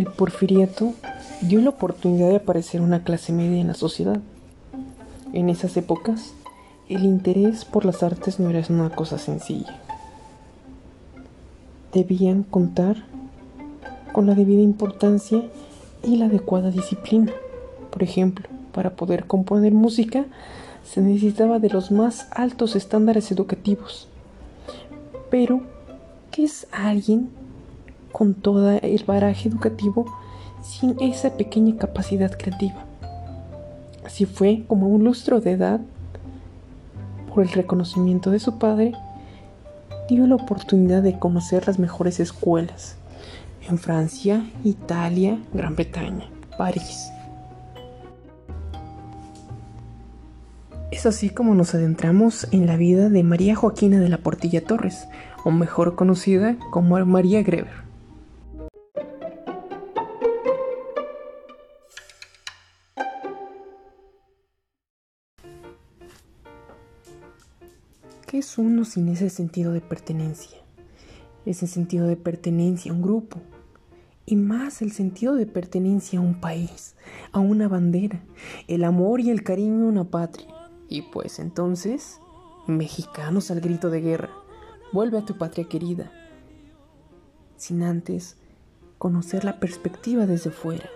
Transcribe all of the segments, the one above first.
El porfiriato dio la oportunidad de aparecer una clase media en la sociedad. En esas épocas, el interés por las artes no era una cosa sencilla. Debían contar con la debida importancia y la adecuada disciplina. Por ejemplo, para poder componer música se necesitaba de los más altos estándares educativos. Pero, ¿qué es alguien con todo el baraje educativo sin esa pequeña capacidad creativa? Así fue como un lustro de edad, por el reconocimiento de su padre, dio la oportunidad de conocer las mejores escuelas en Francia, Italia, Gran Bretaña, París. Es así como nos adentramos en la vida de María Joaquina de la Portilla Torres, o mejor conocida como María Greber. Es uno sin ese sentido de pertenencia? Ese sentido de pertenencia a un grupo, y más el sentido de pertenencia a un país, a una bandera, el amor y el cariño a una patria. Y pues entonces, mexicanos al grito de guerra, vuelve a tu patria querida, sin antes conocer la perspectiva desde fuera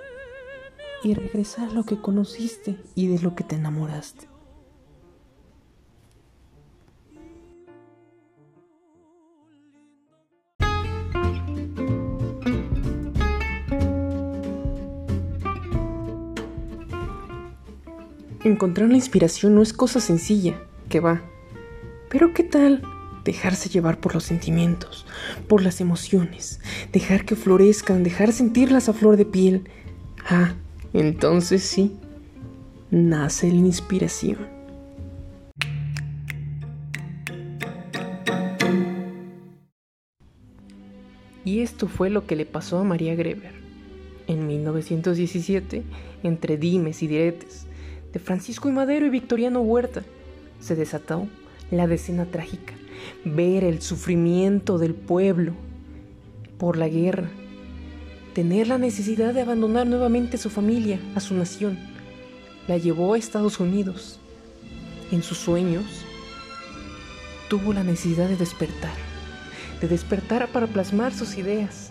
y regresar lo que conociste y de lo que te enamoraste. Encontrar la inspiración no es cosa sencilla, que va. Pero ¿qué tal dejarse llevar por los sentimientos, por las emociones, dejar que florezcan, dejar sentirlas a flor de piel? Ah, entonces sí, nace la inspiración. Y esto fue lo que le pasó a María Greber. En 1917, entre dimes y diretes, de Francisco y Madero y Victoriano Huerta, se desató la decena trágica, ver el sufrimiento del pueblo por la guerra, tener la necesidad de abandonar nuevamente a su familia, a su nación. La llevó a Estados Unidos. En sus sueños, tuvo la necesidad de despertar, de despertar para plasmar sus ideas,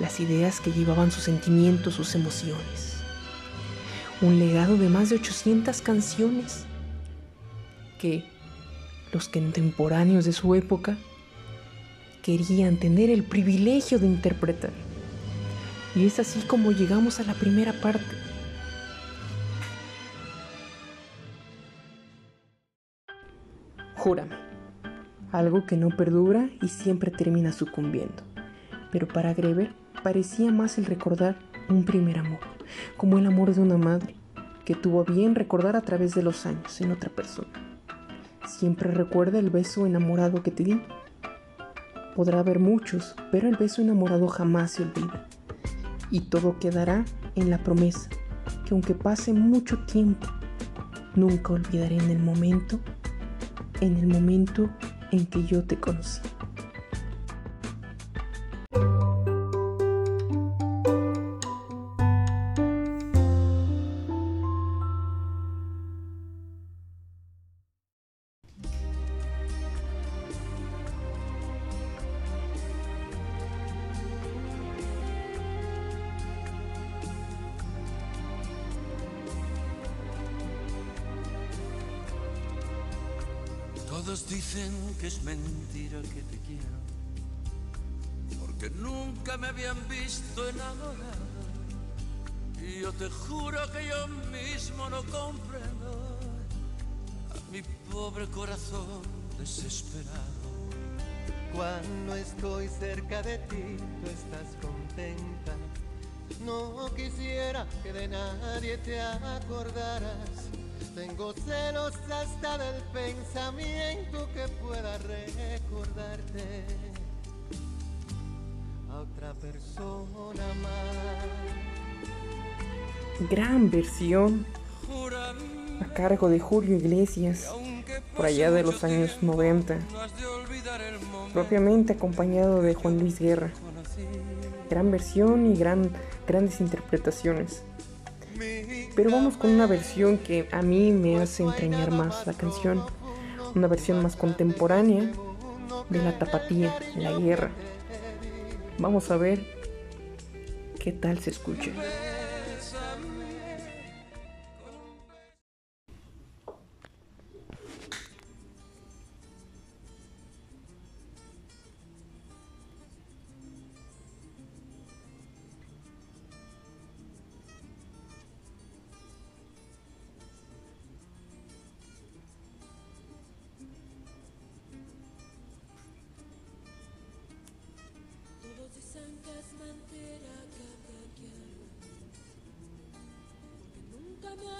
las ideas que llevaban sus sentimientos, sus emociones un legado de más de 800 canciones que los contemporáneos de su época querían tener el privilegio de interpretar. Y es así como llegamos a la primera parte. Júrame, algo que no perdura y siempre termina sucumbiendo. Pero para Greber parecía más el recordar un primer amor como el amor de una madre que tuvo bien recordar a través de los años en otra persona. Siempre recuerda el beso enamorado que te di. Podrá haber muchos, pero el beso enamorado jamás se olvida. Y todo quedará en la promesa que aunque pase mucho tiempo, nunca olvidaré en el momento, en el momento en que yo te conocí. Todos dicen que es mentira que te quiero, porque nunca me habían visto enamorado. Y yo te juro que yo mismo no comprendo a mi pobre corazón desesperado. Cuando estoy cerca de ti, tú estás contenta. No quisiera que de nadie te acordaras tengo celos hasta del pensamiento que pueda recordarte a otra persona más. Gran versión a cargo de Julio Iglesias por allá de los años 90, propiamente acompañado de Juan Luis Guerra. gran versión y gran, grandes interpretaciones. Pero vamos con una versión que a mí me hace entrañar más la canción, una versión más contemporánea de la tapatía, la guerra. Vamos a ver qué tal se escucha.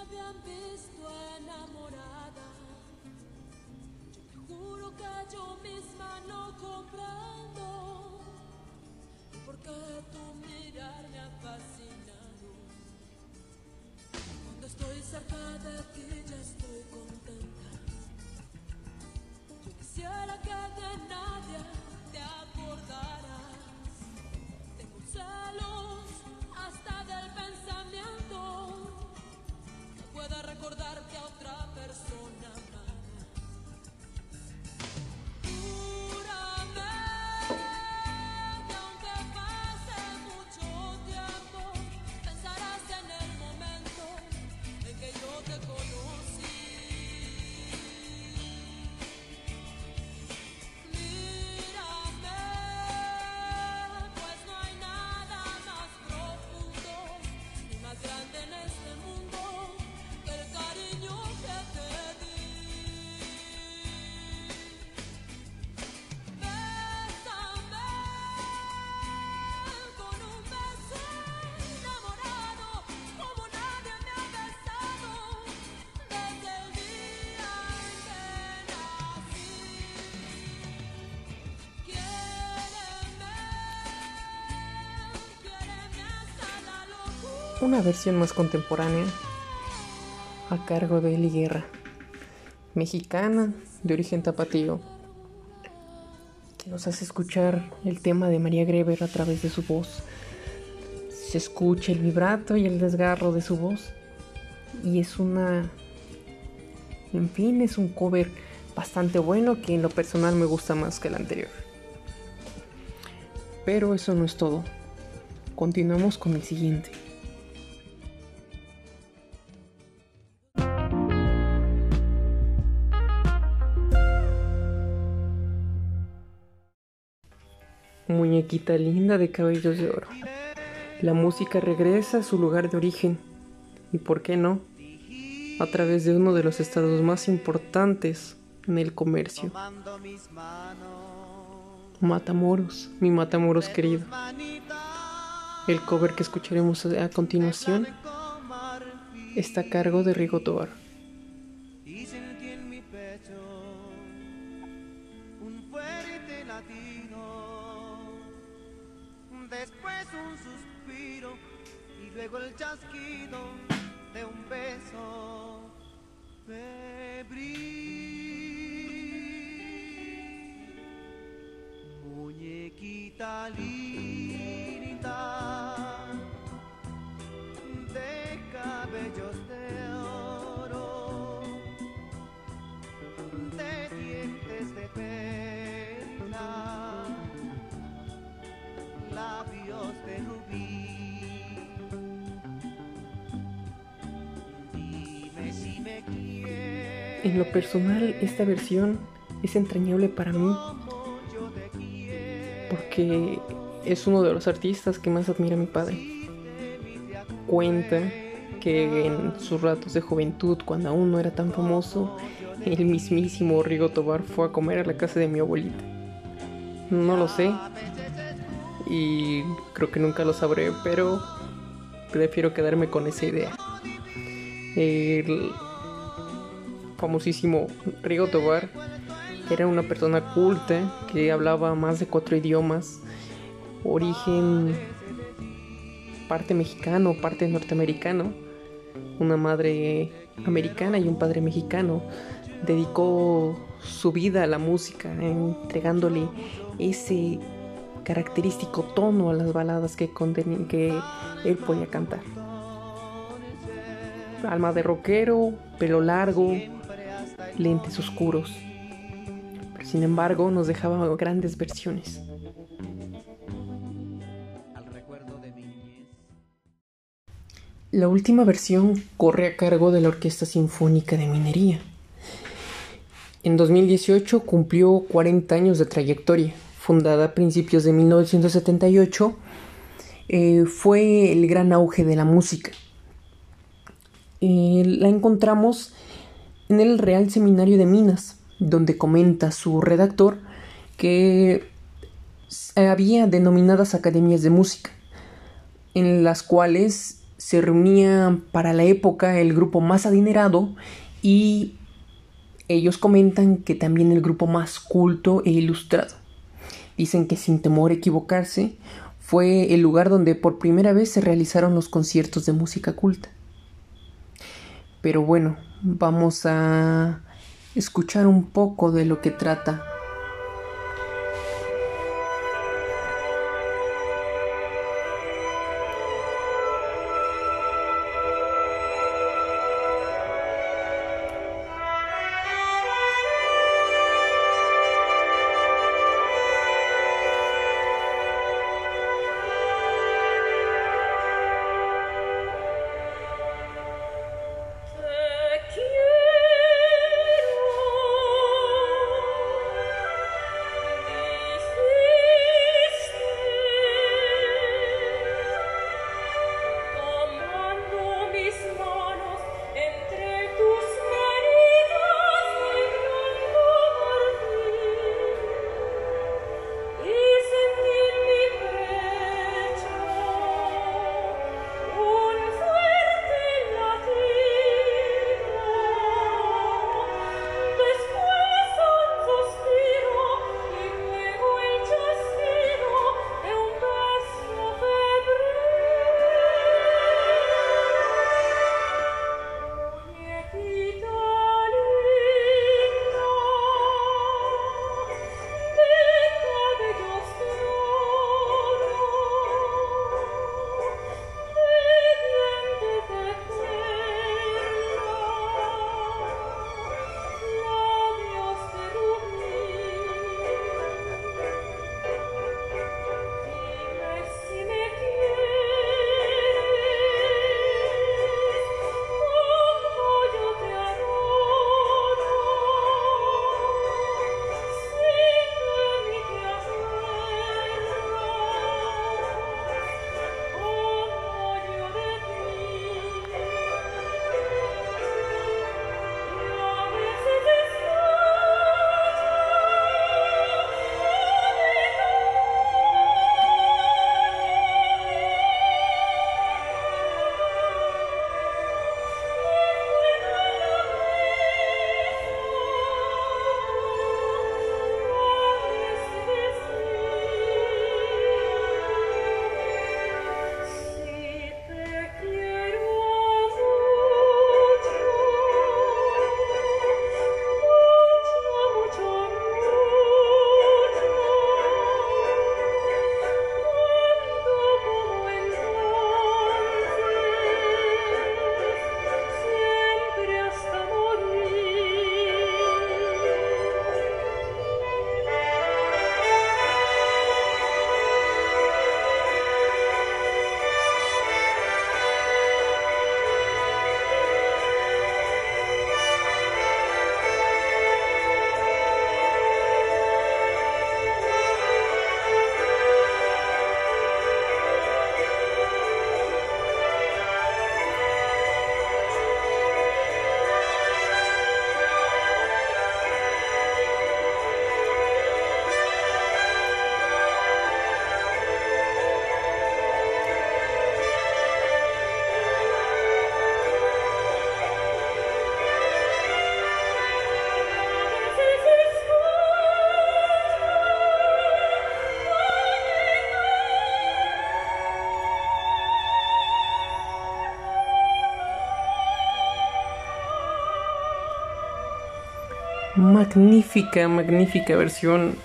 me han visto enamorada. Yo te juro que yo misma no compré. pueda recordarte a otra persona. Una versión más contemporánea a cargo de Eli Guerra, mexicana de origen tapatío, que nos hace escuchar el tema de María Greber a través de su voz. Se escucha el vibrato y el desgarro de su voz y es una... En fin, es un cover bastante bueno que en lo personal me gusta más que el anterior. Pero eso no es todo. Continuamos con el siguiente. Muñequita linda de cabellos de oro. La música regresa a su lugar de origen. ¿Y por qué no? A través de uno de los estados más importantes en el comercio. Matamoros, mi Matamoros querido. El cover que escucharemos a continuación está a cargo de Rigo Tobar. luego el chasquido de un beso febril. Muñequita linda de rubí. En lo personal, esta versión es entrañable para mí porque es uno de los artistas que más admira mi padre. Cuenta que en sus ratos de juventud, cuando aún no era tan famoso, el mismísimo Rigo Tobar fue a comer a la casa de mi abuelita. No lo sé y creo que nunca lo sabré, pero prefiero quedarme con esa idea. El famosísimo Rigo Tobar era una persona culta que hablaba más de cuatro idiomas, origen parte mexicano, parte norteamericano, una madre americana y un padre mexicano. Dedicó su vida a la música, entregándole ese característico tono a las baladas que, que él podía cantar. Alma de rockero, pelo largo, lentes oscuros. Pero sin embargo nos dejaba grandes versiones. La última versión corre a cargo de la Orquesta Sinfónica de Minería. En 2018 cumplió 40 años de trayectoria. Fundada a principios de 1978, eh, fue el gran auge de la música. Eh, la encontramos en el Real Seminario de Minas, donde comenta su redactor que había denominadas academias de música, en las cuales se reunía para la época el grupo más adinerado y ellos comentan que también el grupo más culto e ilustrado. Dicen que sin temor a equivocarse fue el lugar donde por primera vez se realizaron los conciertos de música culta. Pero bueno, vamos a escuchar un poco de lo que trata magnífica, magnífica versión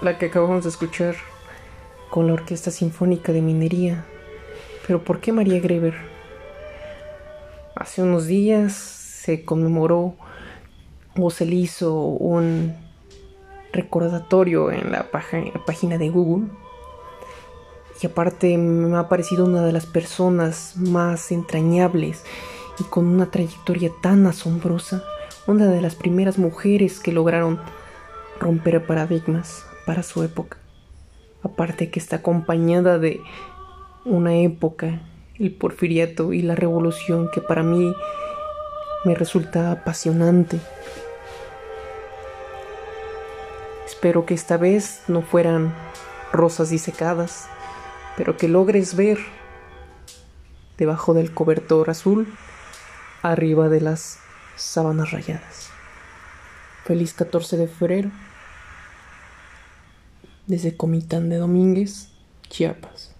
la que acabamos de escuchar con la Orquesta Sinfónica de Minería. Pero ¿por qué María Greber? Hace unos días se conmemoró o se le hizo un recordatorio en la página de Google. Y aparte me ha parecido una de las personas más entrañables y con una trayectoria tan asombrosa. Una de las primeras mujeres que lograron romper paradigmas para su época. Aparte que está acompañada de una época, el porfiriato y la revolución que para mí me resulta apasionante. Espero que esta vez no fueran rosas disecadas, pero que logres ver debajo del cobertor azul, arriba de las sábanas rayadas. Feliz 14 de febrero desde Comitán de Domínguez, Chiapas.